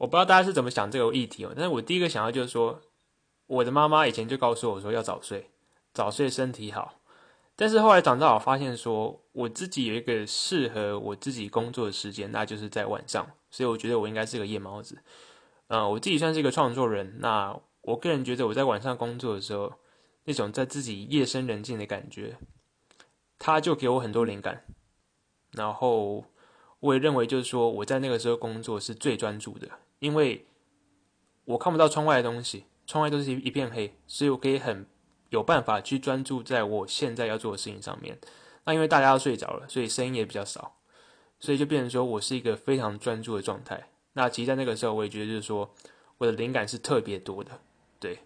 我不知道大家是怎么想这个议题哦，但是我第一个想到就是说，我的妈妈以前就告诉我说要早睡，早睡身体好。但是后来长大，我发现说我自己有一个适合我自己工作的时间，那就是在晚上，所以我觉得我应该是个夜猫子。嗯，我自己算是一个创作人，那我个人觉得我在晚上工作的时候，那种在自己夜深人静的感觉，他就给我很多灵感。然后我也认为，就是说我在那个时候工作是最专注的，因为我看不到窗外的东西，窗外都是一一片黑，所以我可以很。有办法去专注在我现在要做的事情上面。那因为大家都睡着了，所以声音也比较少，所以就变成说我是一个非常专注的状态。那其实，在那个时候，我也觉得就是说，我的灵感是特别多的。对，